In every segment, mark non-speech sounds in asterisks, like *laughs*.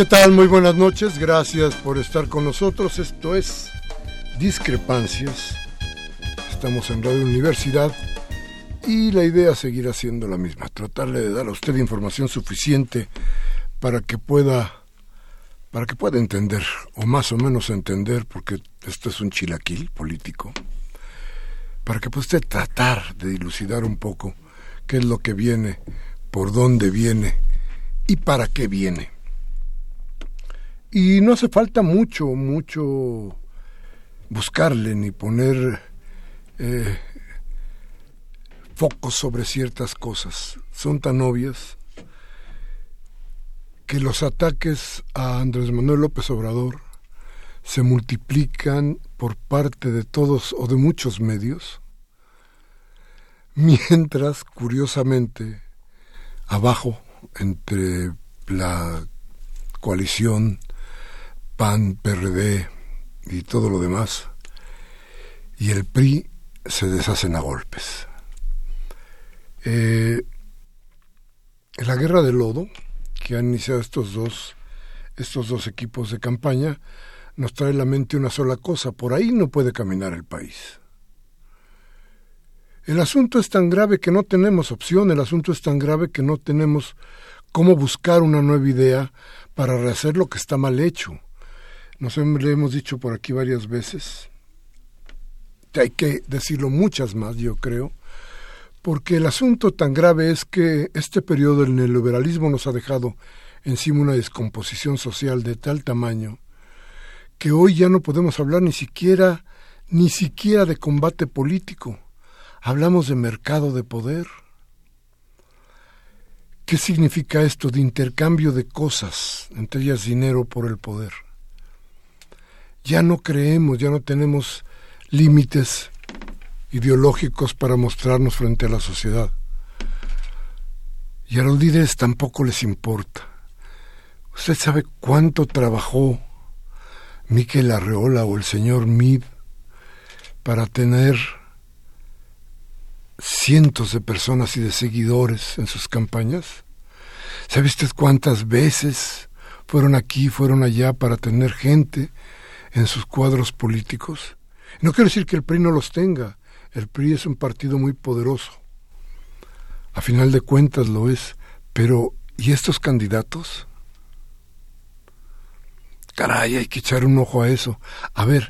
¿Qué tal? Muy buenas noches, gracias por estar con nosotros. Esto es Discrepancias. Estamos en Radio Universidad y la idea seguirá siendo la misma, tratarle de dar a usted información suficiente para que pueda para que pueda entender o más o menos entender porque esto es un chilaquil político. Para que pueda usted tratar de dilucidar un poco qué es lo que viene, por dónde viene y para qué viene. Y no hace falta mucho, mucho buscarle ni poner eh, focos sobre ciertas cosas. Son tan obvias que los ataques a Andrés Manuel López Obrador se multiplican por parte de todos o de muchos medios, mientras, curiosamente, abajo, entre la coalición PAN, PRD y todo lo demás, y el PRI se deshacen a golpes. Eh, la guerra de lodo que han iniciado estos dos, estos dos equipos de campaña nos trae a la mente una sola cosa, por ahí no puede caminar el país. El asunto es tan grave que no tenemos opción, el asunto es tan grave que no tenemos cómo buscar una nueva idea para rehacer lo que está mal hecho. Nos le hemos dicho por aquí varias veces, hay que decirlo muchas más, yo creo, porque el asunto tan grave es que este periodo del neoliberalismo nos ha dejado encima una descomposición social de tal tamaño que hoy ya no podemos hablar ni siquiera ni siquiera de combate político. Hablamos de mercado de poder. ¿Qué significa esto de intercambio de cosas, entre ellas dinero por el poder? Ya no creemos, ya no tenemos límites ideológicos para mostrarnos frente a la sociedad. Y a los líderes tampoco les importa. ¿Usted sabe cuánto trabajó Miquel Arreola o el señor Mid para tener cientos de personas y de seguidores en sus campañas? ¿Sabe usted cuántas veces fueron aquí, fueron allá para tener gente en sus cuadros políticos. No quiero decir que el PRI no los tenga. El PRI es un partido muy poderoso. A final de cuentas lo es, Pero, ¿y estos candidatos? Caray, hay que echar un ojo a eso. A ver,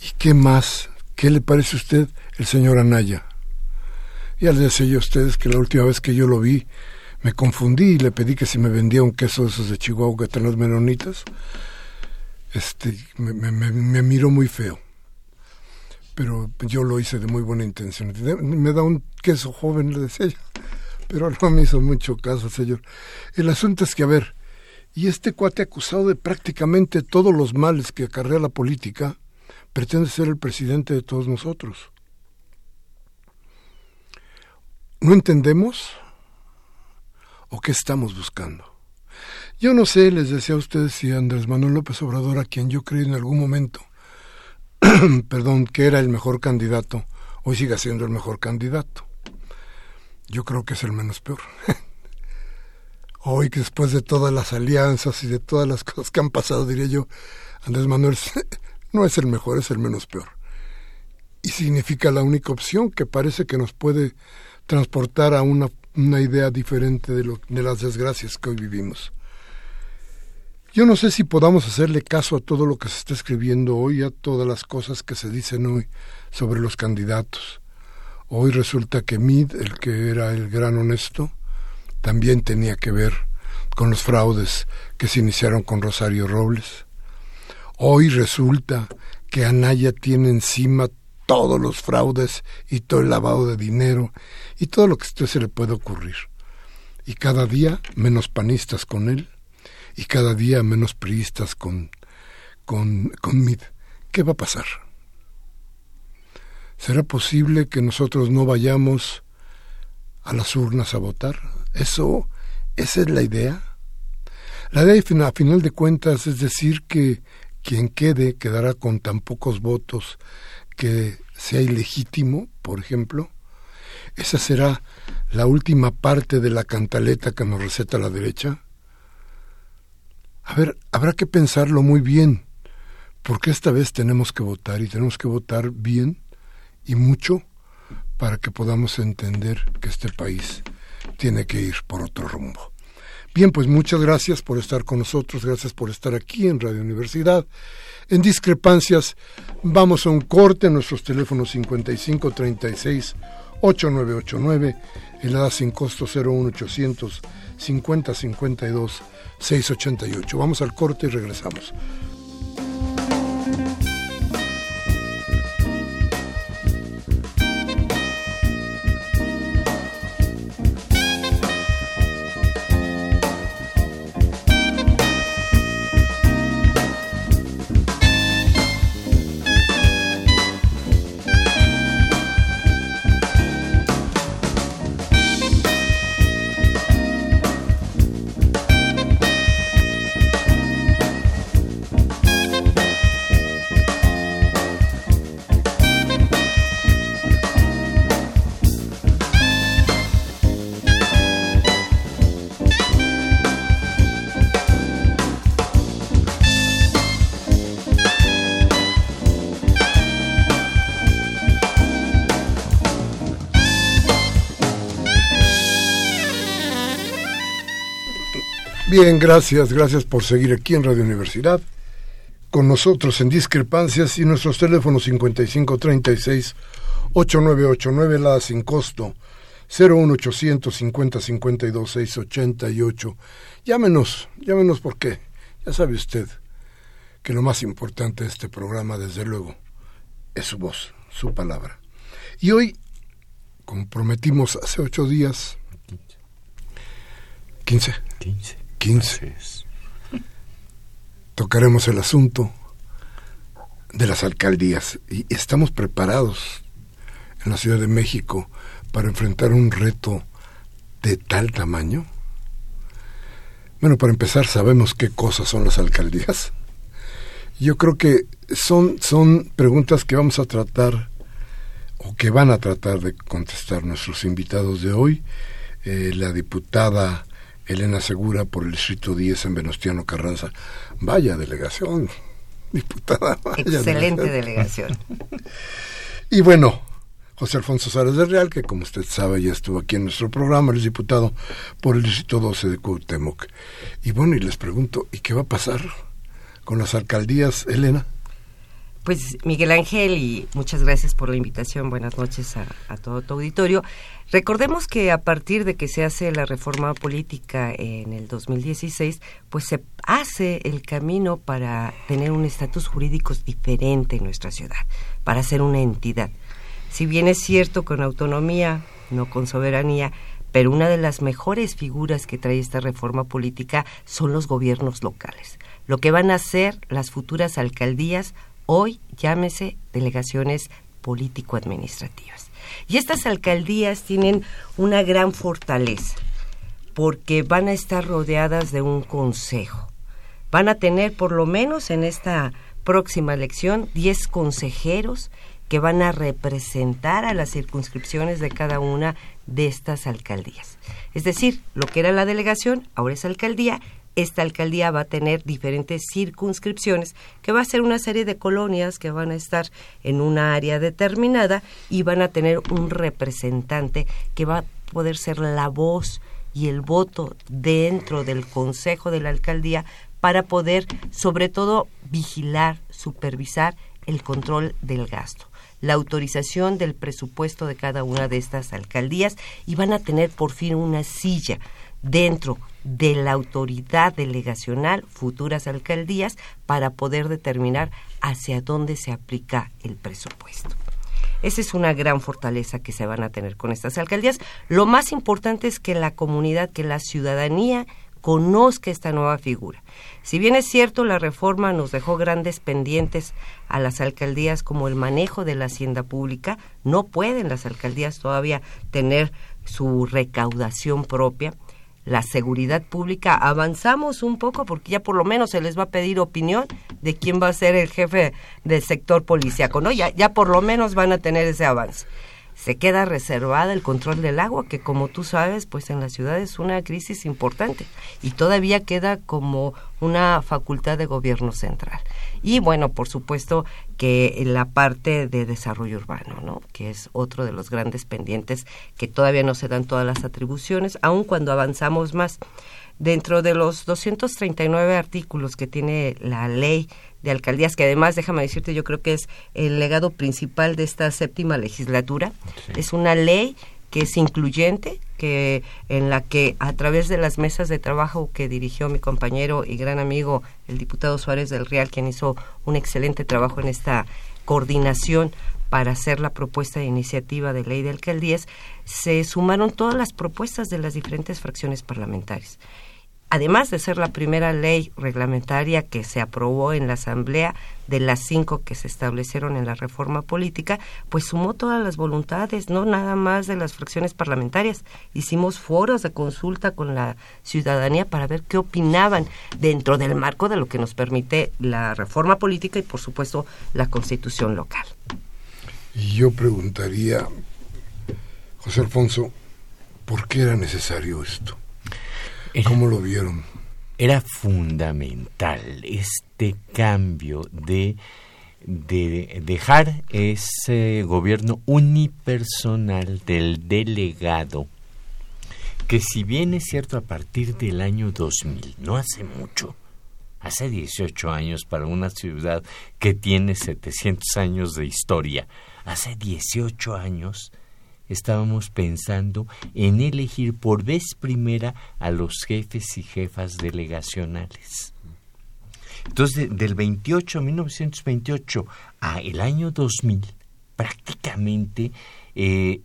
¿y qué más? ¿Qué le parece a usted el señor Anaya? Ya les decía a ustedes que la última vez que yo lo vi, me confundí y le pedí que si me vendía un queso de esos de Chihuahua que están los menonitas. Este, me, me, miró muy feo. Pero yo lo hice de muy buena intención. Me da un queso joven, le decía. Pero no me hizo mucho caso, señor. El asunto es que, a ver, y este cuate acusado de prácticamente todos los males que acarrea la política, pretende ser el presidente de todos nosotros. ¿No entendemos? ¿O qué estamos buscando? Yo no sé, les decía a ustedes si Andrés Manuel López Obrador, a quien yo creí en algún momento, *clears throat* perdón, que era el mejor candidato, hoy sigue siendo el mejor candidato. Yo creo que es el menos peor. *laughs* hoy que después de todas las alianzas y de todas las *laughs* cosas que han pasado, diría yo, Andrés Manuel *laughs* no es el mejor, es el menos peor. Y significa la única opción que parece que nos puede transportar a una, una idea diferente de, lo, de las desgracias que hoy vivimos. Yo no sé si podamos hacerle caso a todo lo que se está escribiendo hoy, a todas las cosas que se dicen hoy sobre los candidatos. Hoy resulta que Mid, el que era el gran honesto, también tenía que ver con los fraudes que se iniciaron con Rosario Robles. Hoy resulta que Anaya tiene encima todos los fraudes y todo el lavado de dinero y todo lo que a usted se le puede ocurrir. Y cada día menos panistas con él y cada día menos priistas con, con, con MID. ¿Qué va a pasar? ¿Será posible que nosotros no vayamos a las urnas a votar? Eso, esa es la idea. La idea, a final de cuentas, es decir que quien quede quedará con tan pocos votos que sea ilegítimo, por ejemplo. Esa será la última parte de la cantaleta que nos receta la derecha. A ver, habrá que pensarlo muy bien, porque esta vez tenemos que votar y tenemos que votar bien y mucho para que podamos entender que este país tiene que ir por otro rumbo. Bien, pues muchas gracias por estar con nosotros, gracias por estar aquí en Radio Universidad. En discrepancias, vamos a un corte en nuestros teléfonos 5536 8989, helada sin costo 01800 5052 688. Vamos al corte y regresamos. Bien, gracias, gracias por seguir aquí en Radio Universidad. Con nosotros en Discrepancias y nuestros teléfonos 5536 8989, la sin costo 01800 50 52 688. Llámenos, llámenos porque ya sabe usted que lo más importante de este programa, desde luego, es su voz, su palabra. Y hoy, como prometimos hace ocho días, 15. 15. 15 tocaremos el asunto de las alcaldías y estamos preparados en la Ciudad de México para enfrentar un reto de tal tamaño. Bueno, para empezar, sabemos qué cosas son las alcaldías. Yo creo que son, son preguntas que vamos a tratar o que van a tratar de contestar nuestros invitados de hoy. Eh, la diputada Elena Segura por el Distrito 10 en Venustiano Carranza. Vaya delegación, diputada. Excelente delegación. *laughs* y bueno, José Alfonso Sárez de Real, que como usted sabe ya estuvo aquí en nuestro programa, es diputado por el Distrito 12 de Cuauhtémoc. Y bueno, y les pregunto, ¿y qué va a pasar con las alcaldías, Elena? Pues Miguel Ángel, y muchas gracias por la invitación. Buenas noches a, todo tu auditorio. Recordemos que a partir de que se hace la reforma política en el 2016, pues se hace el camino para tener un estatus jurídico diferente en nuestra ciudad, para ser una entidad. Si bien es cierto con autonomía, no con soberanía, pero una de las mejores figuras que trae esta reforma política son los gobiernos locales. Lo que van a hacer las futuras alcaldías hoy llámese delegaciones político-administrativas. Y estas alcaldías tienen una gran fortaleza, porque van a estar rodeadas de un consejo. Van a tener por lo menos en esta próxima elección 10 consejeros que van a representar a las circunscripciones de cada una de estas alcaldías. Es decir, lo que era la delegación, ahora es alcaldía, esta alcaldía va a tener diferentes circunscripciones, que va a ser una serie de colonias que van a estar en una área determinada y van a tener un representante que va a poder ser la voz y el voto dentro del consejo de la alcaldía para poder, sobre todo, vigilar, supervisar el control del gasto la autorización del presupuesto de cada una de estas alcaldías y van a tener por fin una silla dentro de la autoridad delegacional, futuras alcaldías, para poder determinar hacia dónde se aplica el presupuesto. Esa es una gran fortaleza que se van a tener con estas alcaldías. Lo más importante es que la comunidad, que la ciudadanía conozca esta nueva figura. Si bien es cierto, la reforma nos dejó grandes pendientes a las alcaldías como el manejo de la hacienda pública, no pueden las alcaldías todavía tener su recaudación propia la seguridad pública, avanzamos un poco porque ya por lo menos se les va a pedir opinión de quién va a ser el jefe del sector policíaco, ¿no? Ya, ya por lo menos van a tener ese avance se queda reservada el control del agua, que como tú sabes, pues en la ciudad es una crisis importante y todavía queda como una facultad de gobierno central. Y bueno, por supuesto que la parte de desarrollo urbano, ¿no? que es otro de los grandes pendientes que todavía no se dan todas las atribuciones, aun cuando avanzamos más. Dentro de los 239 artículos que tiene la ley de alcaldías, que además, déjame decirte, yo creo que es el legado principal de esta séptima legislatura. Es una ley que es incluyente, que en la que a través de las mesas de trabajo que dirigió mi compañero y gran amigo el diputado Suárez del Real, quien hizo un excelente trabajo en esta coordinación para hacer la propuesta de iniciativa de ley de alcaldías, se sumaron todas las propuestas de las diferentes fracciones parlamentarias además de ser la primera ley reglamentaria que se aprobó en la Asamblea de las cinco que se establecieron en la reforma política, pues sumó todas las voluntades, no nada más de las fracciones parlamentarias. Hicimos foros de consulta con la ciudadanía para ver qué opinaban dentro del marco de lo que nos permite la reforma política y, por supuesto, la constitución local. Yo preguntaría, José Alfonso, ¿por qué era necesario esto? ¿Cómo lo vieron? Era fundamental este cambio de, de dejar ese gobierno unipersonal del delegado, que si bien es cierto a partir del año 2000, no hace mucho, hace 18 años para una ciudad que tiene 700 años de historia, hace 18 años estábamos pensando en elegir por vez primera a los jefes y jefas delegacionales. Entonces, del 28, 1928 a el año 2000, prácticamente eh,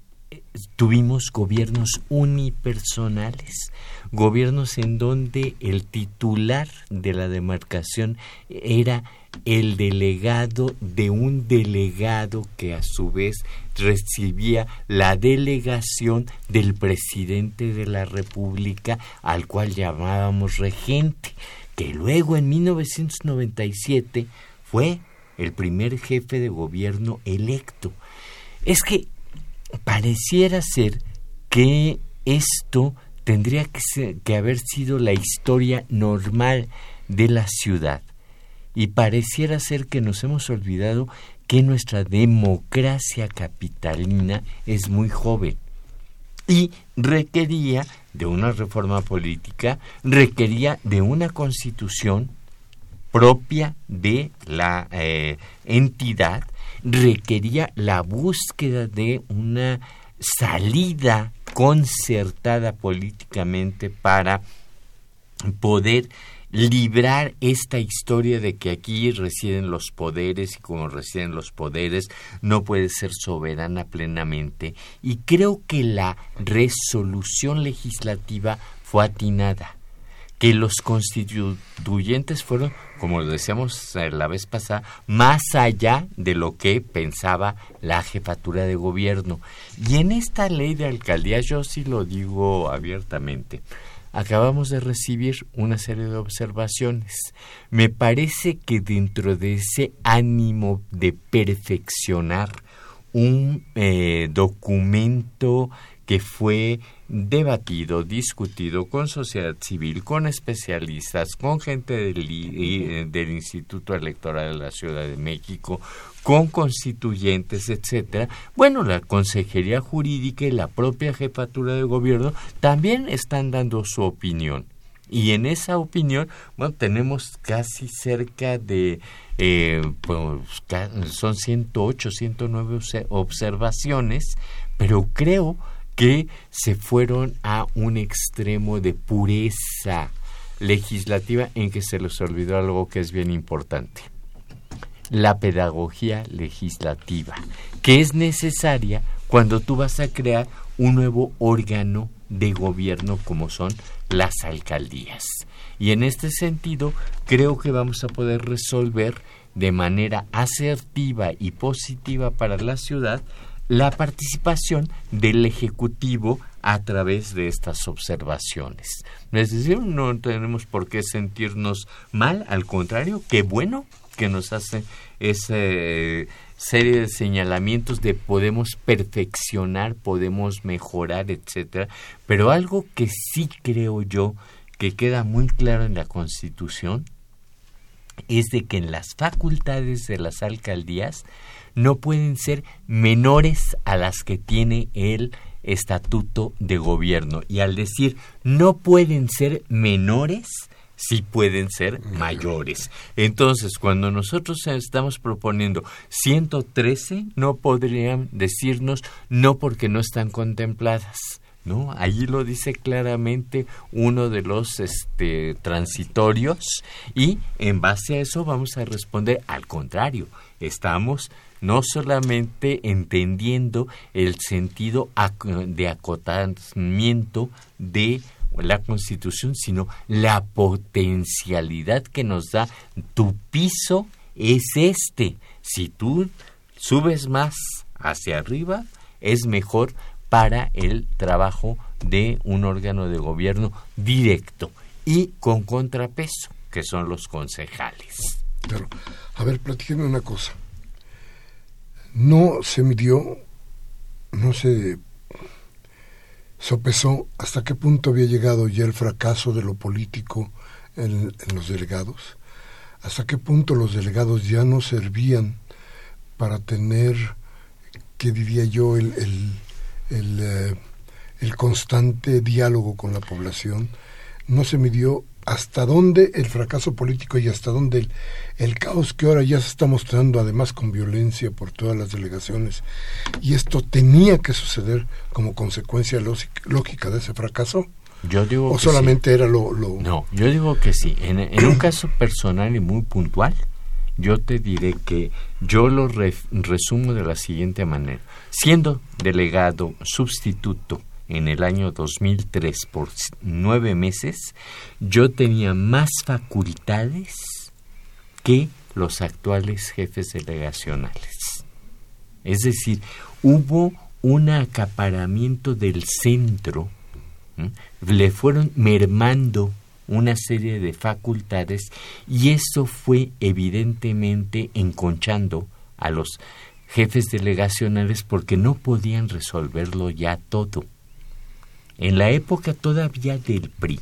tuvimos gobiernos unipersonales, gobiernos en donde el titular de la demarcación era el delegado de un delegado que a su vez recibía la delegación del presidente de la República al cual llamábamos regente, que luego en 1997 fue el primer jefe de gobierno electo. Es que pareciera ser que esto tendría que, que haber sido la historia normal de la ciudad. Y pareciera ser que nos hemos olvidado que nuestra democracia capitalina es muy joven y requería de una reforma política, requería de una constitución propia de la eh, entidad, requería la búsqueda de una salida concertada políticamente para poder librar esta historia de que aquí residen los poderes y como residen los poderes no puede ser soberana plenamente. Y creo que la resolución legislativa fue atinada que los constituyentes fueron, como decíamos la vez pasada, más allá de lo que pensaba la jefatura de gobierno. Y en esta ley de alcaldía, yo sí lo digo abiertamente, acabamos de recibir una serie de observaciones. Me parece que dentro de ese ánimo de perfeccionar un eh, documento que fue debatido, discutido con sociedad civil, con especialistas, con gente del, eh, del, Instituto Electoral de la Ciudad de México, con constituyentes, etcétera. Bueno, la Consejería Jurídica y la propia jefatura de gobierno también están dando su opinión. Y en esa opinión, bueno, tenemos casi cerca de, eh, pues, son 108, 109 observaciones, pero creo que se fueron a un extremo de pureza legislativa en que se les olvidó algo que es bien importante. La pedagogía legislativa, que es necesaria cuando tú vas a crear un nuevo órgano de gobierno como son las alcaldías. Y en este sentido, creo que vamos a poder resolver de manera asertiva y positiva para la ciudad la participación del Ejecutivo a través de estas observaciones. Es decir, no tenemos por qué sentirnos mal, al contrario, qué bueno que nos hace esa serie de señalamientos de podemos perfeccionar, podemos mejorar, etcétera, pero algo que sí creo yo que queda muy claro en la Constitución es de que en las facultades de las alcaldías no pueden ser menores a las que tiene el estatuto de gobierno. Y al decir no pueden ser menores, sí pueden ser mayores. Entonces, cuando nosotros estamos proponiendo 113, no podrían decirnos no porque no están contempladas. ¿no? Allí lo dice claramente uno de los este, transitorios y en base a eso vamos a responder al contrario. Estamos no solamente entendiendo el sentido de acotamiento de la Constitución, sino la potencialidad que nos da tu piso es este. Si tú subes más hacia arriba, es mejor para el trabajo de un órgano de gobierno directo y con contrapeso, que son los concejales. Claro. A ver, platíqueme una cosa no se midió, no se sopesó hasta qué punto había llegado ya el fracaso de lo político en, los delegados, hasta qué punto los delegados ya no servían para tener, qué diría yo, el, el, eh, el constante diálogo con la población, no se midió hasta dónde el fracaso político y hasta dónde el, caos que ahora ya se está mostrando, además con violencia por todas las delegaciones, y esto tenía que suceder como consecuencia lógica de ese fracaso. Yo digo ¿O solamente era lo, No, yo digo que sí. En, un *clears throat* caso personal y muy puntual, yo te diré que yo lo resumo de la siguiente manera. Siendo delegado sustituto en el año 2003 por nueve meses, yo tenía más facultades que los actuales jefes delegacionales. Es decir, hubo un acaparamiento del centro, le fueron mermando una serie de facultades y eso fue evidentemente enconchando a los jefes delegacionales porque no podían resolverlo ya todo en la época todavía del PRI,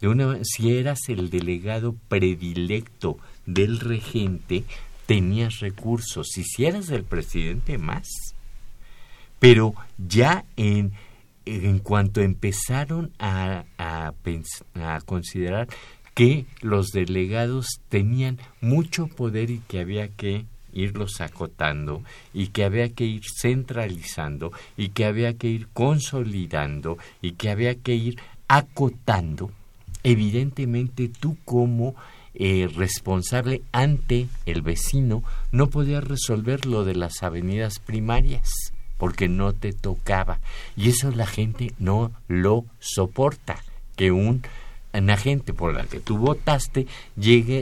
de una, si eras el delegado predilecto del regente, tenías recursos. Y si eras el presidente, más. Pero ya en, en cuanto empezaron a, a, a considerar que los delegados tenían mucho poder y que había que irlos acotando y que había que ir centralizando y que había que ir consolidando y que había que ir acotando, evidentemente tú como eh, responsable ante el vecino no podías resolver lo de las avenidas primarias porque no te tocaba. Y eso la gente no lo soporta que un una gente por la que tú votaste llegue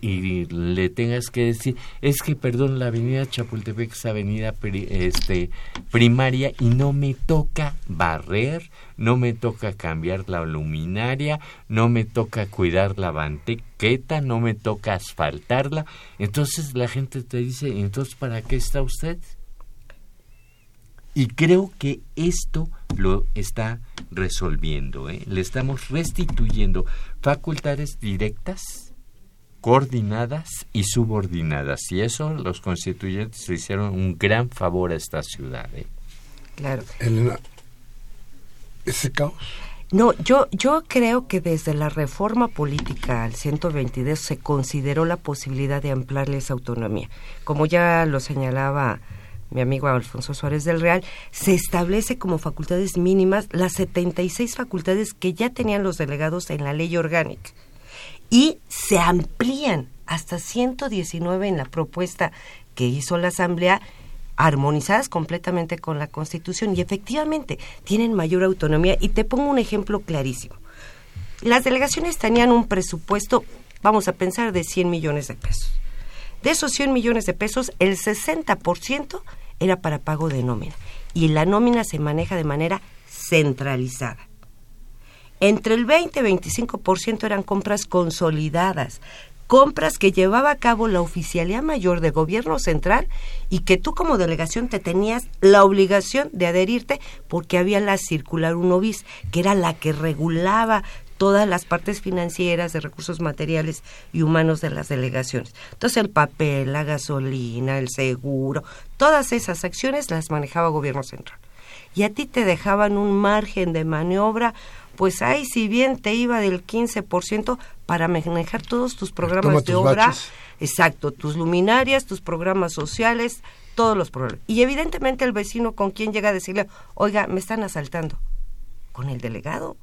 y, le tengas que decir es que perdón la avenida Chapultepec es avenida este primaria y no me toca barrer no me toca cambiar la luminaria no me toca cuidar la banqueta no me toca asfaltarla entonces la gente te dice entonces para qué está usted y creo que esto lo está resolviendo. ¿eh? Le estamos restituyendo facultades directas, coordinadas y subordinadas. Y eso los constituyentes le hicieron un gran favor a esta ciudad. ¿eh? Claro. Elena, ese caos. No, yo, yo creo que desde la reforma política al 122 se consideró la posibilidad de ampliarle esa autonomía. Como ya lo señalaba mi amigo Alfonso Suárez del Real, se establece como facultades mínimas las 76 facultades que ya tenían los delegados en la ley orgánica y se amplían hasta 119 en la propuesta que hizo la Asamblea armonizadas completamente con la Constitución y efectivamente tienen mayor autonomía y te pongo un ejemplo clarísimo. Las delegaciones tenían un presupuesto, vamos a pensar, de 100 millones de pesos. De esos 100 millones de pesos, el 60% era para pago de nómina y la nómina se maneja de manera centralizada. Entre el 20 y 25% eran compras consolidadas, compras que llevaba a cabo la Oficialía Mayor de Gobierno Central y que tú como delegación te tenías la obligación de adherirte porque había la circular 1 bis, que era la que regulaba todas las partes financieras de recursos materiales y humanos de las delegaciones. Entonces el papel, la gasolina, el seguro, todas esas acciones las manejaba gobierno central. Y a ti te dejaban un margen de maniobra, pues ahí si bien te iba del 15% para manejar todos tus programas de obra, exacto, tus luminarias, tus programas sociales, todos los programas. Y evidentemente el vecino con quien llega a decirle, oiga, me están asaltando, con el delegado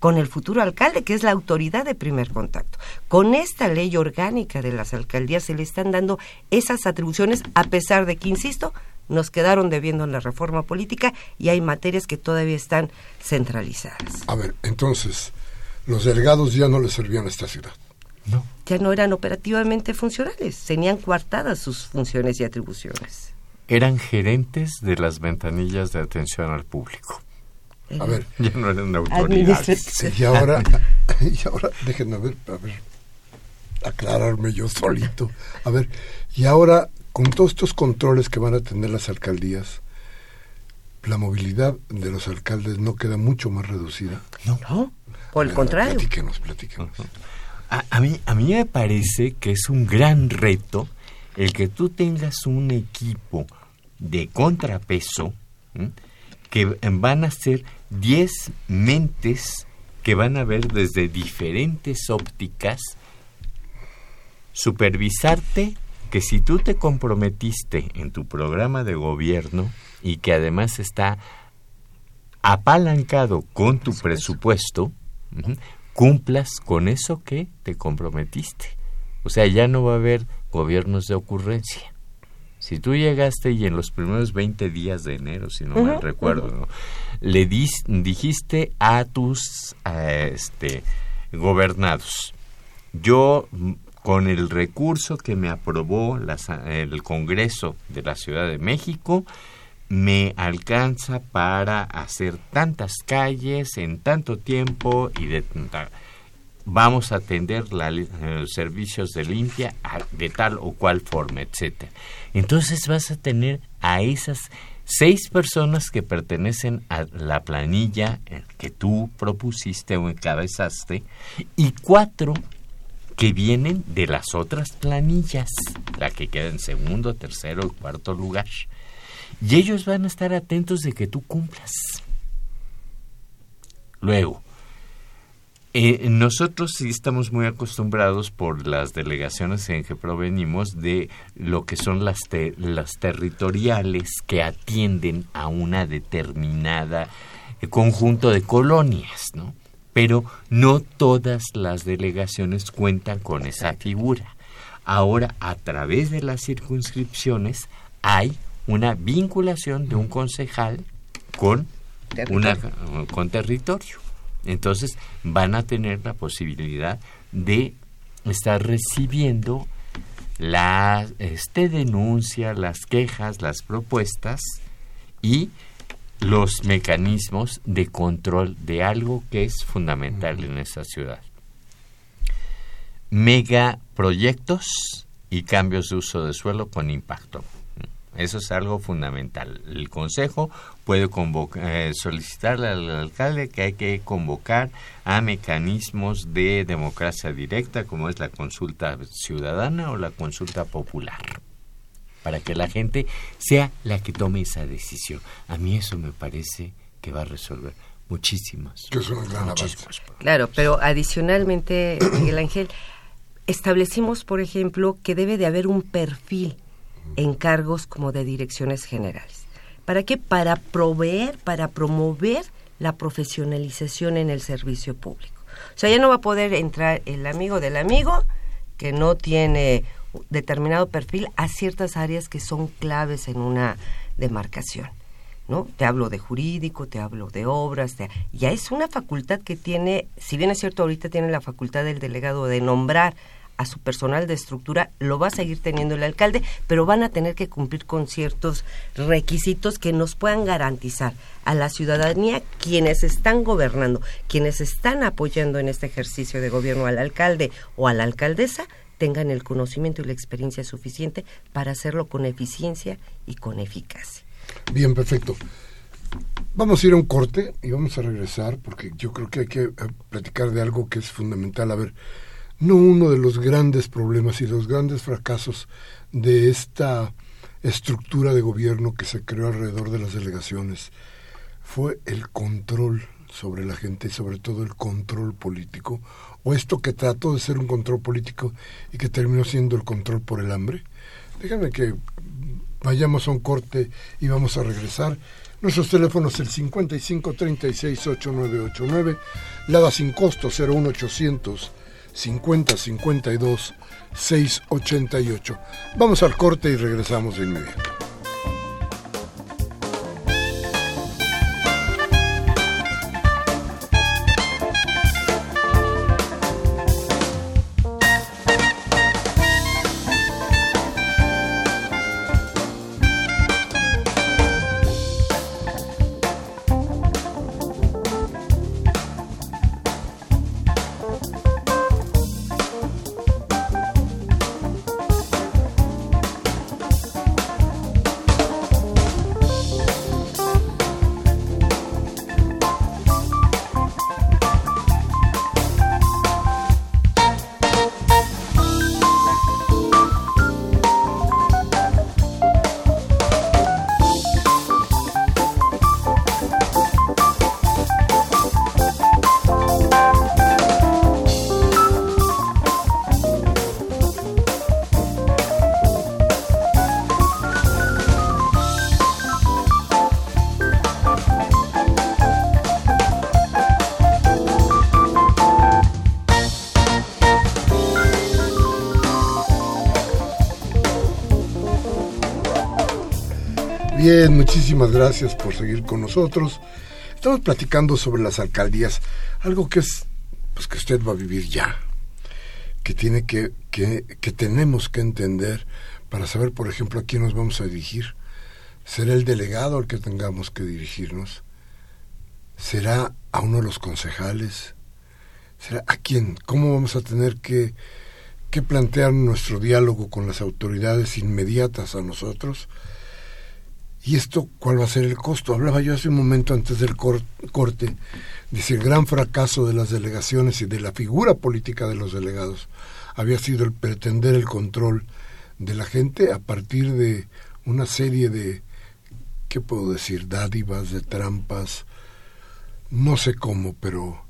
con el futuro alcalde, que es la autoridad de primer contacto. Con esta ley orgánica de las alcaldías se le están dando esas atribuciones, a pesar de que, insisto, nos quedaron debiendo en la reforma política y hay materias que todavía están centralizadas. A ver, entonces, los delegados ya no le servían a esta ciudad. No. Ya no eran operativamente funcionales, tenían coartadas sus funciones y atribuciones. Eran gerentes de las ventanillas de atención al público. A ver. *laughs* Ya no eran autoridades. Y ahora, *laughs* y ahora, déjenme ver, a ver, aclararme yo solito. A ver, y ahora, con todos estos controles que van a tener las alcaldías, la movilidad de los alcaldes no queda mucho más reducida. No, por el contrario. Platíquenos, platíquenos. A, a, mí, a mí me parece que es un gran reto el que tú tengas un equipo de contrapeso que van a ser 10 mentes que van a ver desde diferentes ópticas, supervisarte que si tú te comprometiste en tu programa de gobierno y que además está apalancado con tu presupuesto, cumplas con eso que te comprometiste. O sea, ya no va a haber gobiernos de ocurrencia. Si tú llegaste y en los primeros 20 días de enero, si no me recuerdo, le dijiste a tus este, gobernados, yo con el recurso que me aprobó el Congreso de la Ciudad de México, me alcanza para hacer tantas calles en tanto tiempo y de vamos a atender los eh, servicios de limpia de tal o cual forma, etcétera. Entonces vas a tener a esas seis personas que pertenecen a la planilla que tú propusiste o encabezaste y cuatro que vienen de las otras planillas, la que queda en segundo, tercero y cuarto lugar. Y ellos van a estar atentos de que tú cumplas. Luego, eh, nosotros sí estamos muy acostumbrados por las delegaciones en que provenimos de lo que son las, las territoriales que atienden a una determinada eh, conjunto de colonias, ¿no? Pero no todas las delegaciones cuentan con esa figura. Ahora, a través de las circunscripciones, hay una vinculación de un concejal con, Una, con territorio. Entonces van a tener la posibilidad de estar recibiendo la este, denuncia, las quejas, las propuestas y los mecanismos de control de algo que es fundamental en esta ciudad. Megaproyectos y cambios de uso de suelo con impacto. Eso es algo fundamental. El Consejo puede eh, solicitarle al alcalde que hay que convocar a mecanismos de democracia directa, como es la consulta ciudadana o la consulta popular, para que la gente sea la que tome esa decisión. A mí eso me parece que va a resolver muchísimas. muchísimas claro, pero adicionalmente, *coughs* Miguel Ángel, establecimos, por ejemplo, que debe de haber un perfil en cargos como de direcciones generales. ¿Para qué? Para proveer, para promover la profesionalización en el servicio público. O sea, ya no va a poder entrar el amigo del amigo que no tiene determinado perfil a ciertas áreas que son claves en una demarcación. ¿No? Te hablo de jurídico, te hablo de obras, ya es una facultad que tiene, si bien es cierto ahorita tiene la facultad del delegado de nombrar a su personal de estructura lo va a seguir teniendo el alcalde, pero van a tener que cumplir con ciertos requisitos que nos puedan garantizar a la ciudadanía quienes están gobernando, quienes están apoyando en este ejercicio de gobierno al alcalde o a la alcaldesa, tengan el conocimiento y la experiencia suficiente para hacerlo con eficiencia y con eficacia. Bien, perfecto. Vamos a ir a un corte y vamos a regresar porque yo creo que hay que eh, platicar de algo que es fundamental. A ver, no uno de los grandes problemas y los grandes fracasos de esta estructura de gobierno que se creó alrededor de las delegaciones fue el control sobre la gente y sobre todo el control político, o esto que trató de ser un control político y que terminó siendo el control por el hambre. Déjenme que vayamos a un corte y vamos a regresar. Nuestros teléfonos el 55 36 8989, Lada sin costo 01800 50 52 688. Vamos al corte y regresamos de inmediato. Muchísimas gracias por seguir con nosotros. Estamos platicando sobre las alcaldías, algo que es, pues que usted va a vivir ya, que tiene que, que, que tenemos que entender para saber, por ejemplo, a quién nos vamos a dirigir. ¿Será el delegado al que tengamos que dirigirnos? ¿Será a uno de los concejales? ¿Será a quién? ¿Cómo vamos a tener que, que plantear nuestro diálogo con las autoridades inmediatas a nosotros? ¿Y esto cuál va a ser el costo? Hablaba yo hace un momento antes del corte, dice el gran fracaso de las delegaciones y de la figura política de los delegados había sido el pretender el control de la gente a partir de una serie de, ¿qué puedo decir? Dádivas, de trampas, no sé cómo, pero,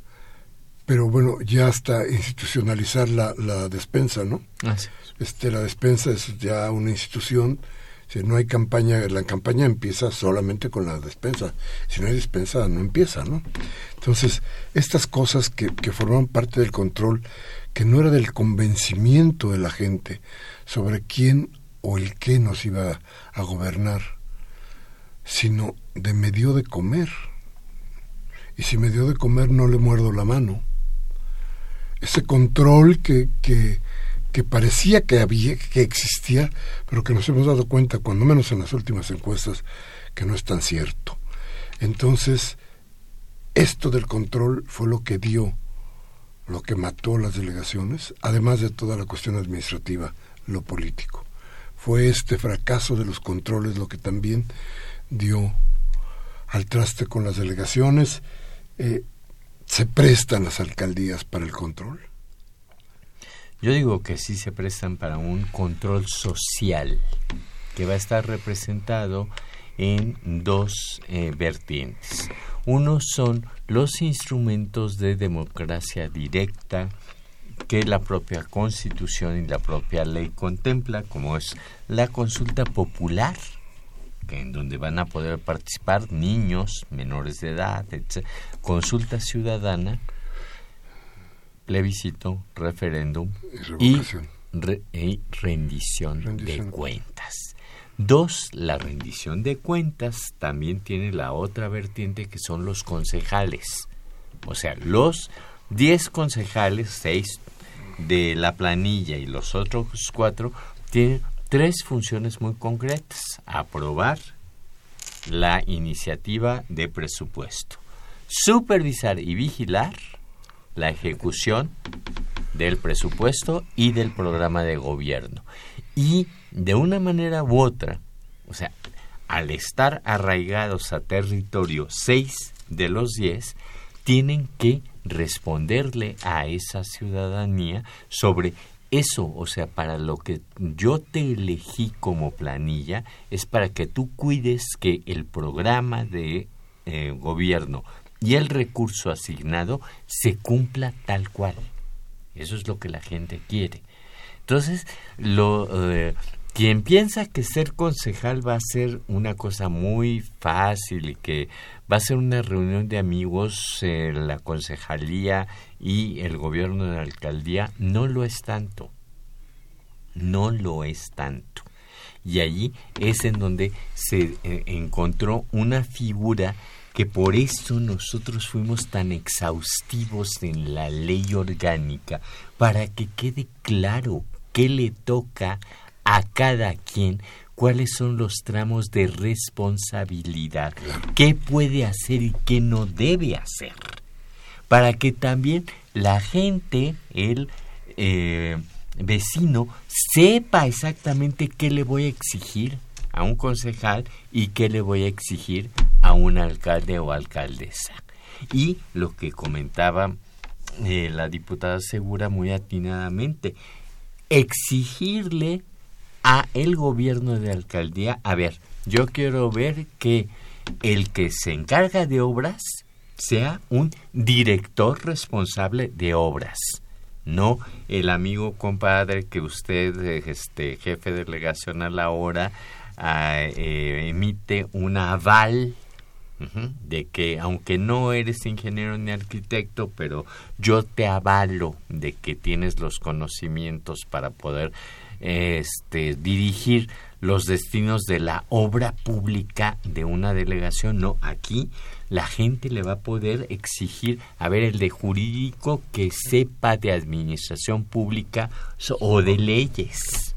pero bueno, ya hasta institucionalizar la, la despensa, ¿no? Este, la despensa es ya una institución si no hay campaña, la campaña empieza solamente con la despensa. Si no hay despensa, no empieza, ¿no? Entonces, estas cosas que, que forman parte del control, que no era del convencimiento de la gente sobre quién o el qué nos iba a gobernar, sino de medio de comer. Y si me dio de comer, no le muerdo la mano. Ese control que, que, que parecía que había, que existía, pero que nos hemos dado cuenta, cuando menos en las últimas encuestas, que no es tan cierto. Entonces, esto del control fue lo que dio, lo que mató las delegaciones, además de toda la cuestión administrativa, lo político. Fue este fracaso de los controles lo que también dio al traste con las delegaciones. Eh, se prestan las alcaldías para el control yo digo que sí se prestan para un control social que va a estar representado en dos eh, vertientes. Uno son los instrumentos de democracia directa que la propia constitución y la propia ley contempla, como es la consulta popular, en donde van a poder participar niños menores de edad, consulta ciudadana, plebiscito, referéndum y, rendición, de cuentas. Dos, la rendición de cuentas también tiene la otra vertiente que son los concejales. O sea, los 10 concejales, seis de la planilla y los otros cuatro tienen tres funciones muy concretas. Aprobar la iniciativa de presupuesto, supervisar y vigilar la ejecución del presupuesto y del programa de gobierno. Y de una manera u otra, o sea, al estar arraigados a territorio seis de los diez, tienen que responderle a esa ciudadanía sobre eso, o sea, para lo que yo te elegí como planilla, es para que tú cuides que el programa de eh, gobierno y el recurso asignado se cumpla tal cual. Eso es lo que la gente quiere. Entonces, lo, eh, quien piensa que ser concejal va a ser una cosa muy fácil y que va a ser una reunión de amigos la concejalía y el gobierno de la alcaldía, no lo es tanto. No lo es tanto. Y allí es en donde se eh, encontró una figura que por eso nosotros fuimos tan exhaustivos en la ley orgánica, para que quede claro qué le toca a cada quien, cuáles son los tramos de responsabilidad, qué puede hacer y qué no debe hacer, para que también la gente, el eh, vecino, sepa exactamente qué le voy a exigir a un concejal y qué le voy a exigir a un alcalde o alcaldesa. Y lo que comentaba eh, la diputada Segura muy atinadamente, exigirle a el gobierno de alcaldía, a ver, yo quiero ver que el que se encarga de obras sea un director responsable de obras, no el amigo compadre que usted, este jefe de delegación a la hora, ah, eh, emite un aval de que aunque no eres ingeniero ni arquitecto, pero yo te avalo de que tienes los conocimientos para poder este, dirigir los destinos de la obra pública de una delegación. No, aquí la gente le va a poder exigir, a ver, el de jurídico que sepa de administración pública o de leyes.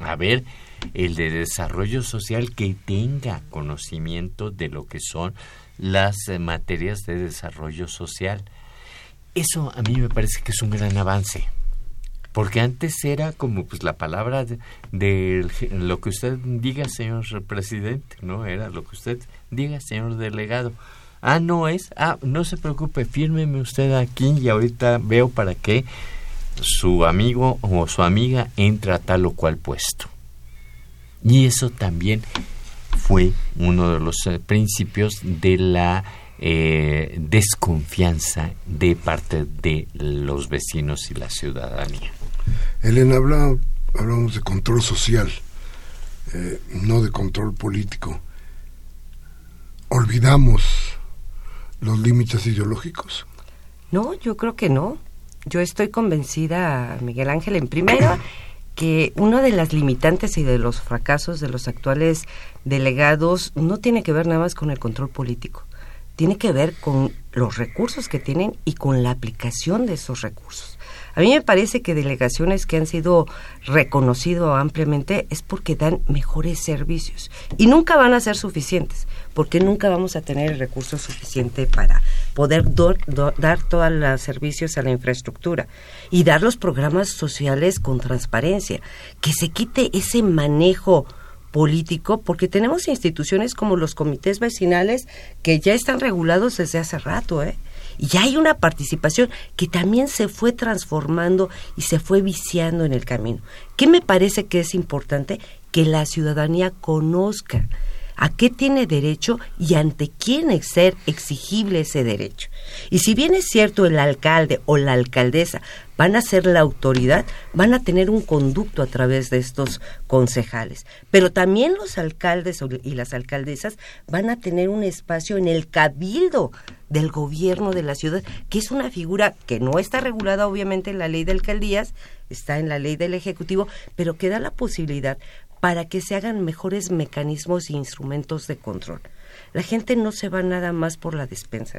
A ver, el de desarrollo social que tenga conocimiento de lo que son las eh, materias de desarrollo social. Eso a mí me parece que es un gran avance. porque antes era como pues la palabra de, lo que usted diga, señor presidente, ¿no? Era lo que usted diga, señor delegado. Ah, no es, ah, no se preocupe, fírmeme usted aquí y ahorita veo para qué su amigo o su amiga entra a tal o cual puesto. Y eso también fue uno de los eh, principios de la eh, desconfianza de parte de los vecinos y la ciudadanía. Elena, habla, hablamos de control social, eh, no de control político. ¿Olvidamos los límites ideológicos? No, yo creo que no. Yo estoy convencida, Miguel Ángel, en primera, que una de las limitantes y de los fracasos de los actuales delegados no tiene que ver nada más con el control político, tiene que ver con los recursos que tienen y con la aplicación de esos recursos. A mí me parece que delegaciones que han sido reconocido ampliamente es porque dan mejores servicios y nunca van a ser suficientes, porque nunca vamos a tener el recurso suficiente para poder dar todos los servicios a la infraestructura y dar los programas sociales con transparencia, que se quite ese manejo político, porque tenemos instituciones como los comités vecinales que ya están regulados desde hace rato, ¿eh? Y hay una participación que también se fue transformando y se fue viciando en el camino. ¿Qué me parece que es importante? Que la ciudadanía conozca a qué tiene derecho y ante quién es ser exigible ese derecho. Y si bien es cierto el alcalde o la alcaldesa van a ser la autoridad, van a tener un conducto a través de estos concejales. Pero también los alcaldes y las alcaldesas van a tener un espacio en el cabildo del gobierno de la ciudad, que es una figura que no está regulada obviamente en la ley de alcaldías, está en la ley del Ejecutivo, pero que da la posibilidad para que se hagan mejores mecanismos e instrumentos de control. La gente no se va nada más por la despensa,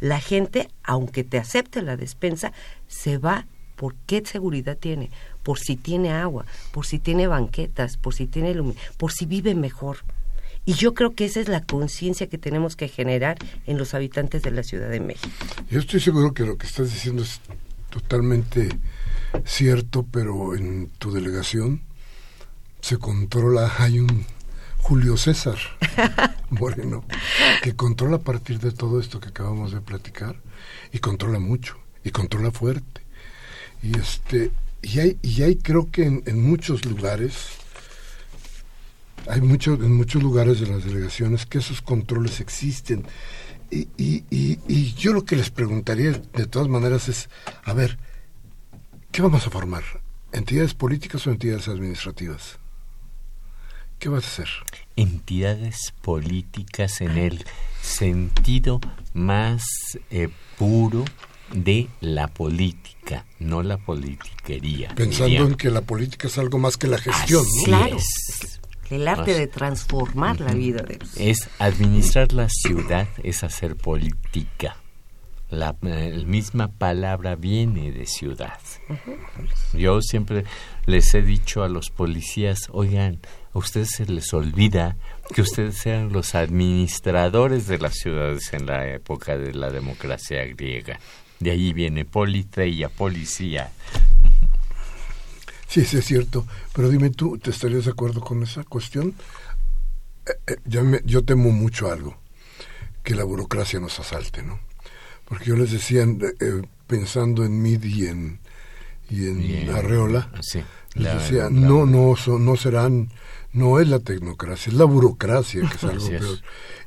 La gente, aunque te acepte la despensa, se va por qué seguridad tiene, por si tiene agua, por si tiene banquetas, por si tiene por si vive mejor. Y yo creo que esa es la conciencia que tenemos que generar en los habitantes de la Ciudad de México. Yo estoy seguro que lo que estás diciendo es totalmente cierto, pero en tu delegación se controla, hay un Julio César *laughs* bueno, que controla a partir de todo esto que acabamos de platicar y controla mucho y controla fuerte. Y este y hay, y hay creo que en, muchos lugares hay muchos en muchos lugares de las delegaciones que esos controles existen. Y, y, y, y yo lo que les preguntaría de todas maneras es, a ver, ¿qué vamos a formar? ¿Entidades políticas o entidades administrativas? ¿Qué vas a hacer? Entidades políticas en el sentido más eh, puro de la política, no la politiquería. Pensando en que la política es algo más que la gestión, ¿no? Claro. El arte de transformar la vida de los... Es administrar la ciudad, es hacer política. La, misma palabra viene de ciudad. Yo siempre les he dicho a los policías, oigan, a ustedes se les olvida que ustedes eran los administradores de las ciudades en la época de la democracia griega. De ahí viene politeia, policía. Sí, sí es cierto. Pero dime tú, ¿te estarías de acuerdo con esa cuestión? Eh, eh, yo, yo temo mucho algo, que la burocracia nos asalte, ¿no? Porque yo les decía, eh, pensando en Mid y en, y en Arreola, les decía, no, no, no serán no es la tecnocracia, es la burocracia, que es *laughs* algo peor.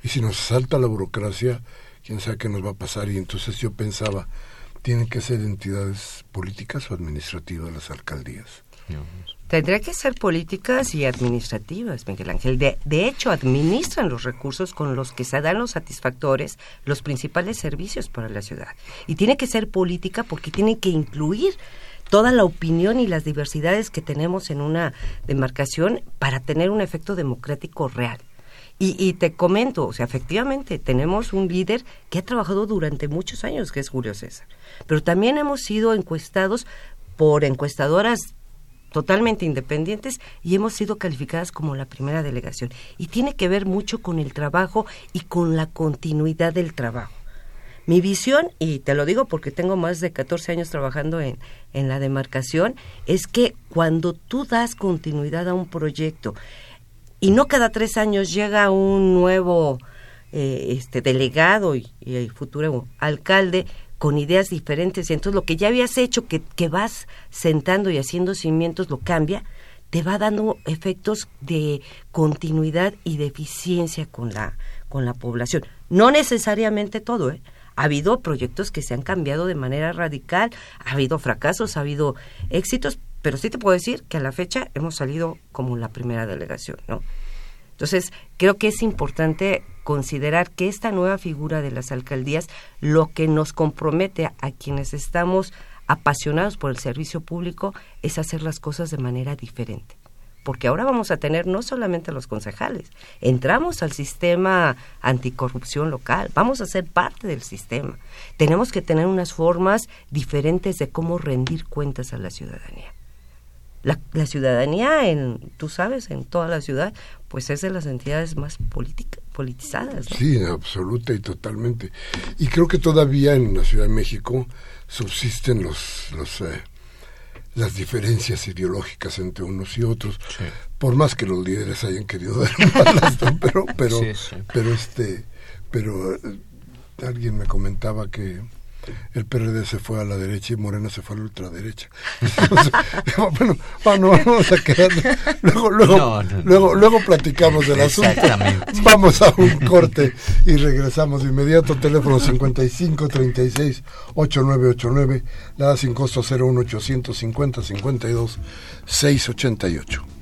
Y si nos salta la burocracia, quién sabe qué nos va a pasar. Y entonces yo pensaba, ¿tienen que ser entidades políticas o administrativas las alcaldías? Tendría que ser políticas y administrativas, Miguel Ángel. De, de, hecho, administran los recursos con los que se dan los satisfactores, los principales servicios para la ciudad. Y tiene que ser política porque tiene que incluir toda la opinión y las diversidades que tenemos en una demarcación para tener un efecto democrático real. Y, te comento, o sea, efectivamente tenemos un líder que ha trabajado durante muchos años, que es Julio César. Pero también hemos sido encuestados por encuestadoras totalmente independientes y hemos sido calificadas como la primera delegación. Y tiene que ver mucho con el trabajo y con la continuidad del trabajo. Mi visión, y te lo digo porque tengo más de 14 años trabajando en, en la demarcación, es que cuando tú das continuidad a un proyecto y no cada tres años llega un nuevo eh, este delegado y, futuro alcalde con ideas diferentes entonces lo que ya habías hecho que, que vas sentando y haciendo cimientos lo cambia te va dando efectos de continuidad y de eficiencia con la con la población no necesariamente todo ¿eh? Ha habido proyectos que se han cambiado de manera radical ha habido fracasos ha habido éxitos pero sí te puedo decir que a la fecha hemos salido como la primera delegación no entonces, creo que es importante considerar que esta nueva figura de las alcaldías lo que nos compromete a, quienes estamos apasionados por el servicio público es hacer las cosas de manera diferente. Porque ahora vamos a tener no solamente a los concejales, entramos al sistema anticorrupción local, vamos a ser parte del sistema. Tenemos que tener unas formas diferentes de cómo rendir cuentas a la ciudadanía. La, la, ciudadanía, en, tú sabes, en toda la ciudad, pues es de las entidades más politizadas. Sí, absoluta y totalmente. Y creo que todavía en la Ciudad de México subsisten los, los eh, las diferencias ideológicas entre unos y otros, por más que los líderes hayan querido dar *laughs* un pero, pero, pero este, pero eh, alguien me comentaba que el PRD se fue a la derecha y Morena se fue a la ultraderecha. *laughs* bueno, bueno, vamos a quedar. Luego, luego, luego, luego platicamos del asunto. Vamos a un corte y regresamos de inmediato. Teléfono 55 36 8989, la sin costo 01 850 52 688.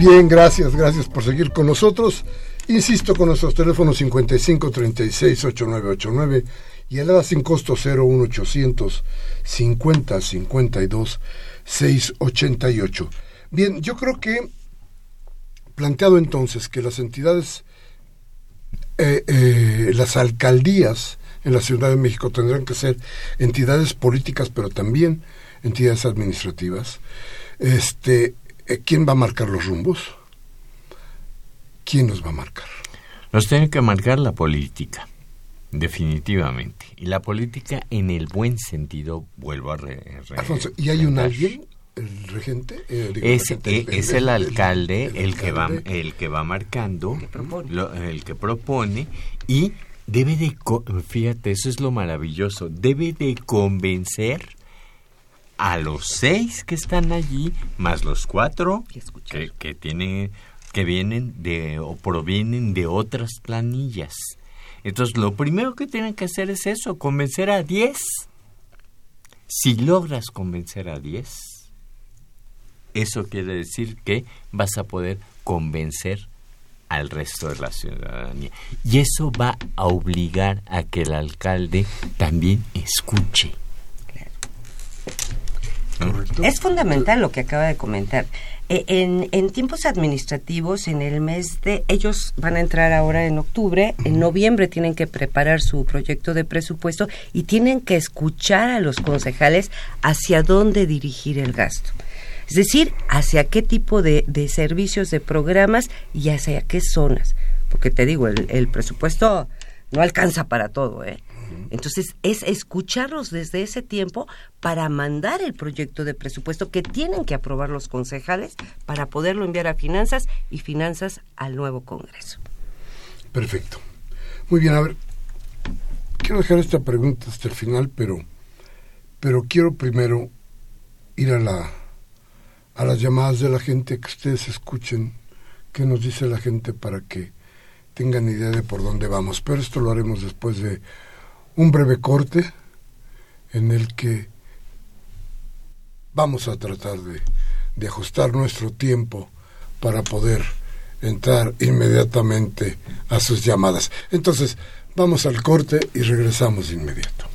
Bien, gracias, gracias por seguir con nosotros. Insisto con nuestros teléfonos 55 36 8989 y el ADA sin costo 01800 50 52 688. Bien, yo creo que planteado entonces que las entidades, eh, eh, las alcaldías en la Ciudad de México tendrán que ser entidades políticas, pero también entidades administrativas. Este, ¿quién va a marcar los rumbos? ¿Quién nos va a marcar? Nos tiene que marcar la política, definitivamente. Y la política en el buen sentido, vuelvo a re, Alfonso, ¿y hay un alguien? ¿El regente? Eh, es, el, es el, alcalde el, que va el que va marcando, el que propone y debe de, fíjate, eso es lo maravilloso, debe de convencer a los seis que están allí, más los cuatro que, que, tienen, que vienen de o provienen de otras planillas. Entonces, lo primero que tienen que hacer es eso, convencer a diez. Si logras convencer a diez, eso quiere decir que vas a poder convencer al resto de la ciudadanía. Y eso va a obligar a que el alcalde también escuche. Es fundamental lo que acaba de comentar. E, en, en, tiempos administrativos, en el mes de... Ellos van a entrar ahora en octubre, en noviembre tienen que preparar su proyecto de presupuesto y tienen que escuchar a los concejales hacia dónde dirigir el gasto. Es decir, hacia qué tipo de, de servicios, de programas y hacia qué zonas. Porque te digo, el, el presupuesto no alcanza para todo, ¿eh? Entonces, es escucharlos desde ese tiempo para mandar el proyecto de presupuesto que tienen que aprobar los concejales para poderlo enviar a finanzas y finanzas al nuevo Congreso. Perfecto. Muy bien, a ver, quiero dejar esta pregunta hasta el final, pero, pero quiero primero ir a, la, a las llamadas de la gente, que ustedes escuchen qué nos dice la gente para que tengan idea de por dónde vamos. Pero esto lo haremos después de un breve corte en el que vamos a tratar de, de ajustar nuestro tiempo para poder entrar inmediatamente a sus llamadas. Entonces, vamos al corte y regresamos de inmediato.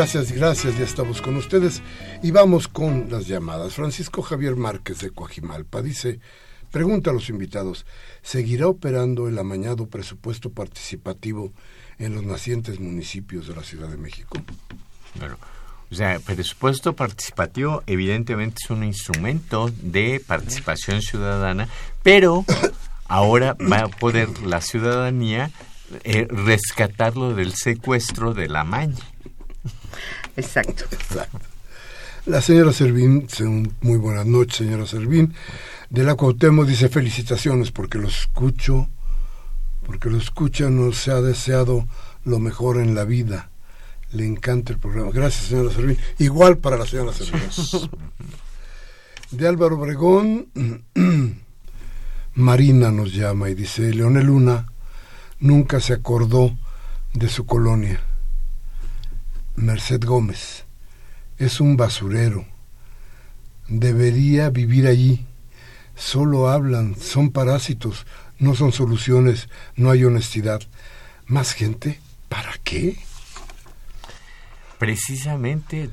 Gracias, gracias, ya estamos con ustedes y vamos con las llamadas. Francisco Javier Márquez de Coajimalpa dice, pregunta a los invitados, ¿seguirá operando el amañado presupuesto participativo en los nacientes municipios de la Ciudad de México? Bueno, o sea, presupuesto participativo evidentemente es un instrumento de participación ciudadana, pero ahora va a poder la ciudadanía eh, rescatarlo del secuestro de la maña. Exacto. La señora Servín, muy buenas noches, señora Servín, de la Cuauhtémoc dice felicitaciones porque lo escucho, porque lo escucha, nos se ha deseado lo mejor en la vida. Le encanta el programa. Gracias, señora Servín. Igual para la señora Servín. *laughs* De Álvaro Obregón, *clears throat* Marina nos llama y dice, Leonel Luna nunca se acordó de su colonia Merced Gómez. Es un basurero. Debería vivir allí. Solo hablan, son parásitos, no son soluciones, no hay honestidad. ¿Más gente? ¿Para qué? Precisamente,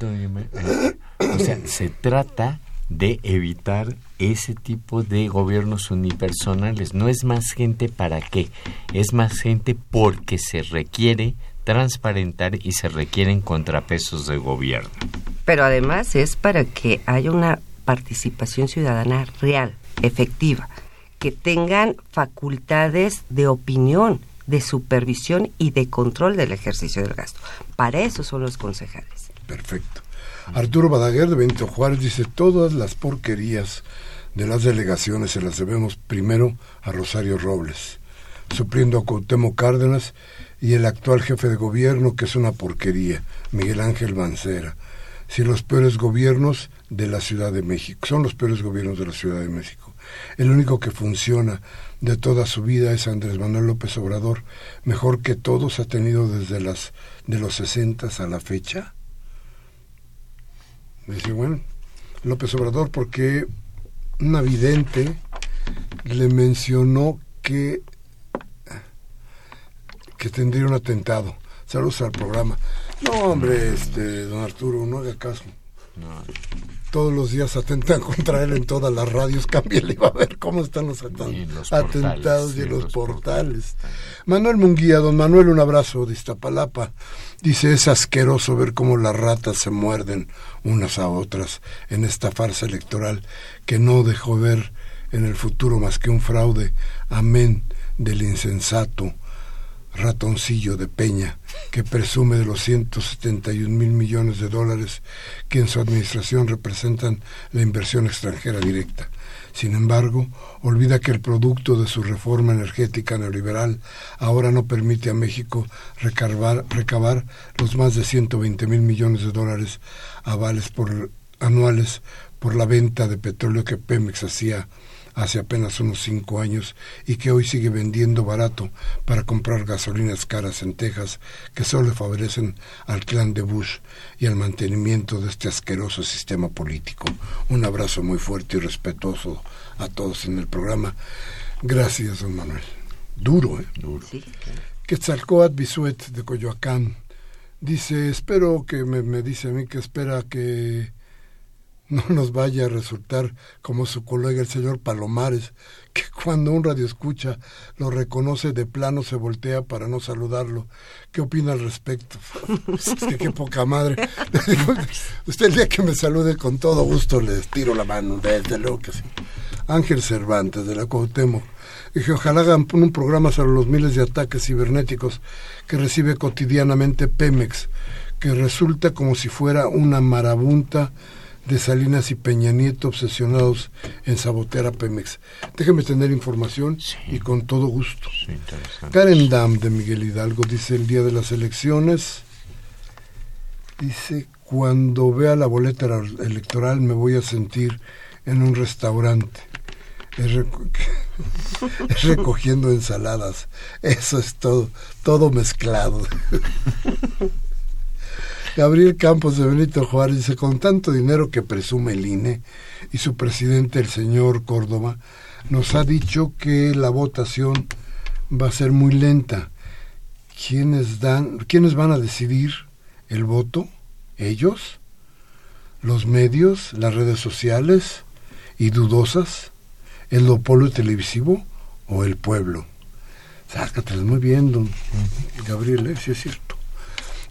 o sea, se trata de evitar ese tipo de gobiernos unipersonales. No es más gente para qué, es más gente porque se requiere transparentar y se requieren contrapesos de gobierno. Pero además es para que haya una participación ciudadana real, efectiva, que tengan facultades de opinión, de supervisión y de control del ejercicio del gasto. Para eso son los concejales. Perfecto. Arturo Badaguer de Benito Juárez dice, todas las porquerías de las delegaciones se las debemos primero a Rosario Robles, supliendo a Cuauhtémoc Cárdenas y el actual jefe de gobierno, que es una porquería, Miguel Ángel Mancera. Si los peores gobiernos de la Ciudad de México, son los peores gobiernos de la Ciudad de México. El único que funciona de toda su vida es Andrés Manuel López Obrador, mejor que todos ha tenido desde las de los sesentas a la fecha. Dice, bueno, López Obrador, porque un vidente le mencionó que que tendría un atentado. Saludos al programa. No, hombre, este, don Arturo, no haga caso. Todos los días atentan *laughs* contra él en todas las radios. Cámbiale va a ver cómo están los, atentados y, los, portales. Manuel Munguía, don Manuel, un abrazo de Iztapalapa. Dice, es asqueroso ver cómo las ratas se muerden unas a otras en esta farsa electoral que no dejó ver en el futuro más que un fraude. Amén del insensato ratoncillo de Peña, que presume de los 171 mil millones de dólares que en su administración representan la inversión extranjera directa. Sin embargo, olvida que el producto de su reforma energética neoliberal ahora no permite a México recabar, los más de 120 mil millones de dólares avales por, anuales por la venta de petróleo que Pemex hacía hace apenas unos cinco años y que hoy sigue vendiendo barato para comprar gasolinas caras en Texas que solo favorecen al clan de Bush y al mantenimiento de este asqueroso sistema político. Un abrazo muy fuerte y respetuoso a todos en el programa. Gracias, don Manuel. Duro, ¿eh? Duro. Sí. Quetzalcoatl Bisuet de Coyoacán dice, espero que me, me dice a mí que espera que no nos vaya a resultar como su colega el señor Palomares, que cuando un radio escucha lo reconoce de plano se voltea para no saludarlo. ¿Qué opina al respecto? *laughs* Es que qué poca madre. Usted el día que me salude con todo gusto les tiro la mano, desde luego que sí. Ángel Cervantes de la Cuauhtémoc. Dije, ojalá hagan un programa sobre los miles de ataques cibernéticos que recibe cotidianamente Pemex, que resulta como si fuera una marabunta de Salinas y Peña Nieto obsesionados en sabotear a Pemex. Déjeme tener información Sí. y con todo gusto. Sí. Karen Dam de Miguel Hidalgo dice el día de las elecciones, dice, cuando vea la boleta electoral me voy a sentir en un restaurante. Es, reco- *laughs* es recogiendo ensaladas. Eso es todo, todo mezclado. *laughs* Gabriel Campos de Benito Juárez dice, con tanto dinero que presume el INE y su presidente, el señor Córdoba, nos ha dicho que la votación va a ser muy lenta. ¿Quiénes, dan, ¿Quiénes van a decidir el voto? ¿Ellos? ¿Los medios? ¿Las redes sociales? ¿Y dudosas? ¿El dopolo televisivo o el pueblo? Sácatelas muy bien, don Gabriel, ¿eh? sí es cierto.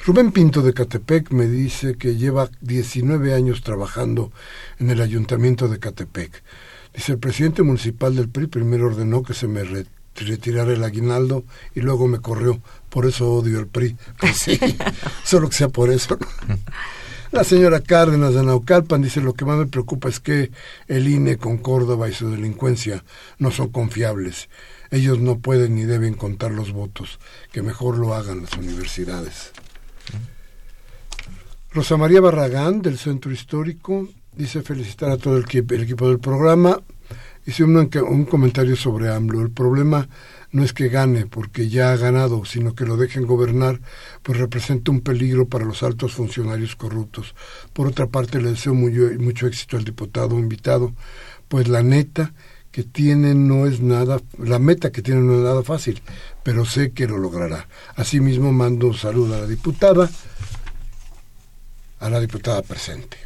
Rubén Pinto de Catepec me dice que lleva 19 años trabajando en el ayuntamiento de Catepec. Dice, el presidente municipal del PRI primero ordenó que se me re- retirara el aguinaldo y luego me corrió. Por eso odio el PRI. Pues sí, *laughs* *laughs* solo que sea por eso. La señora Cárdenas de Naucalpan dice, lo que más me preocupa es que el INE con Córdoba y su delincuencia no son confiables. Ellos no pueden ni deben contar los votos, que mejor lo hagan las universidades. Rosa María Barragán, del Centro Histórico, dice felicitar a todo el, equi- el equipo del programa. Hice un, un comentario sobre AMLO. El problema no es que gane, porque ya ha ganado, sino que lo dejen gobernar, pues representa un peligro para los altos funcionarios corruptos. Por otra parte, le deseo mucho éxito al diputado invitado, pues la neta que tiene no es nada, la meta que tiene no es nada fácil, pero sé que lo logrará. Asimismo, mando un saludo a la diputada, a la diputada presente.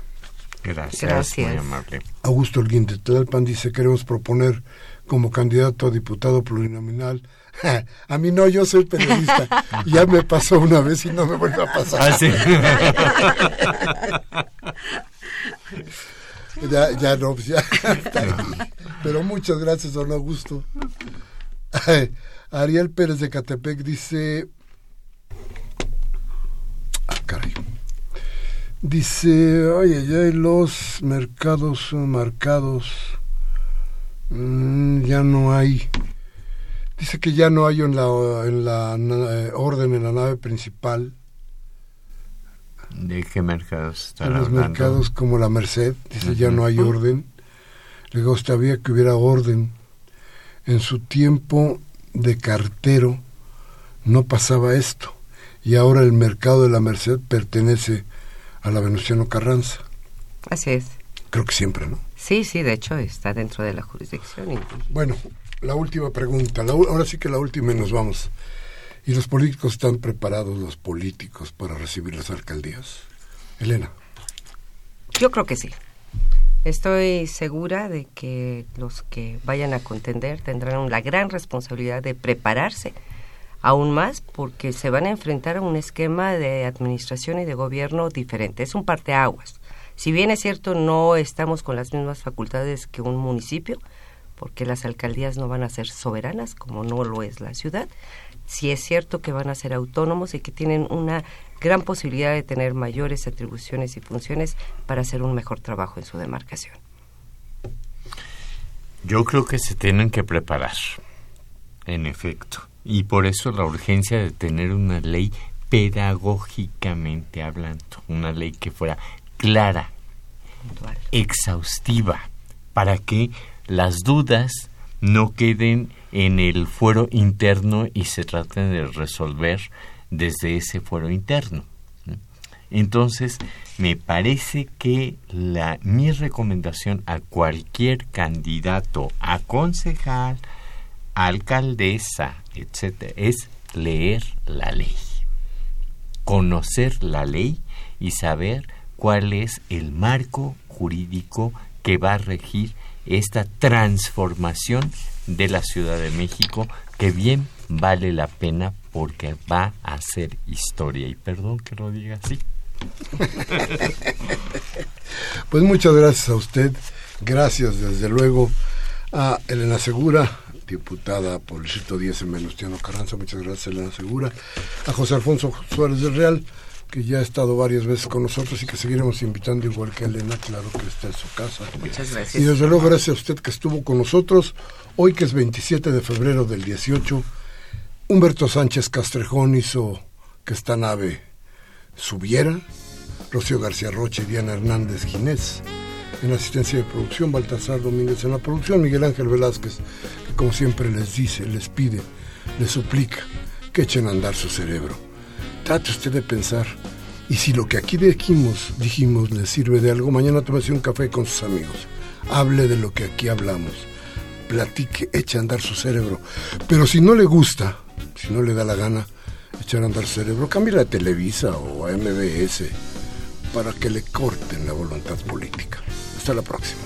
Gracias, Gracias. muy amable. Augusto Holguín de Tlalpan dice, queremos proponer como candidato a diputado plurinominal. *laughs* a mí no, yo soy periodista. *laughs* ya me pasó una vez y no me vuelve a pasar. Ah, sí. *laughs* Ya, ya no, pues ya. Pero muchas gracias, don Augusto. Ariel Pérez de Catepec dice... Ah, caray. Dice, ay, ay, ay, los mercados marcados. Mm, ya no hay. Dice que ya no hay en la, en la na- eh, orden en la nave principal. ¿De qué mercados están en los hablando? mercados como la Merced, dice ya Ujú. no hay orden. Le gustaría que hubiera orden. En su tiempo de cartero no pasaba esto. Y ahora el mercado de la Merced pertenece a la Venustiano Carranza. Así es. Creo que siempre, ¿no? Sí, sí, de hecho está dentro de la jurisdicción. Bueno, la última pregunta. La ahora sí que la última y nos vamos. ¿Y los políticos están preparados, los políticos, para recibir las alcaldías? Elena. Yo creo que sí. Estoy segura de que los que vayan a contender tendrán la gran responsabilidad de prepararse aún más porque se van a enfrentar a un esquema de administración y de gobierno diferente. Es un parteaguas. Si bien es cierto, no estamos con las mismas facultades que un municipio, porque las alcaldías no van a ser soberanas, como no lo es la ciudad, sí es cierto que van a ser autónomos y que tienen una gran posibilidad de tener mayores atribuciones y funciones para hacer un mejor trabajo en su demarcación. Yo creo que se tienen que preparar, en efecto. Y por eso la urgencia de tener una ley pedagógicamente hablando, una ley que fuera clara, exhaustiva, para que las dudas no queden en el fuero interno y se traten de resolver desde ese fuero interno. ¿no? Entonces, me parece que la, mi recomendación a cualquier candidato a concejal, alcaldesa, etcétera, es leer la ley, conocer la ley y saber cuál es el marco jurídico que va a regir esta transformación de la Ciudad de México que bien vale la pena porque va a ser historia. Y perdón que lo diga así. *laughs* pues muchas gracias a usted. Gracias desde luego a Elena Segura, diputada por el distrito 10 en Venustiano Carranza. Muchas gracias Elena Segura. A José Alfonso Suárez del Real que ya ha estado varias veces con nosotros y que seguiremos invitando igual que Elena, claro que está en su casa. Muchas gracias. Y desde luego gracias a usted que estuvo con nosotros hoy que es 27 de febrero del 18. Humberto Sánchez Castrejón hizo que esta nave subiera. Rocío García Roche y Diana Hernández Ginés. En asistencia de producción, Baltasar Domínguez en la producción, Miguel Ángel Velázquez, que como siempre les dice, les pide, les suplica que echen a andar su cerebro trate usted de pensar. Y si lo que aquí dijimos, dijimos le sirve de algo, mañana tómese un café con sus amigos. Hable de lo que aquí hablamos. Platique, eche a andar su cerebro. Pero si no le gusta, si no le da la gana echar a andar su cerebro, cambie a Televisa o a MBS para que le corten la voluntad política. Hasta la próxima.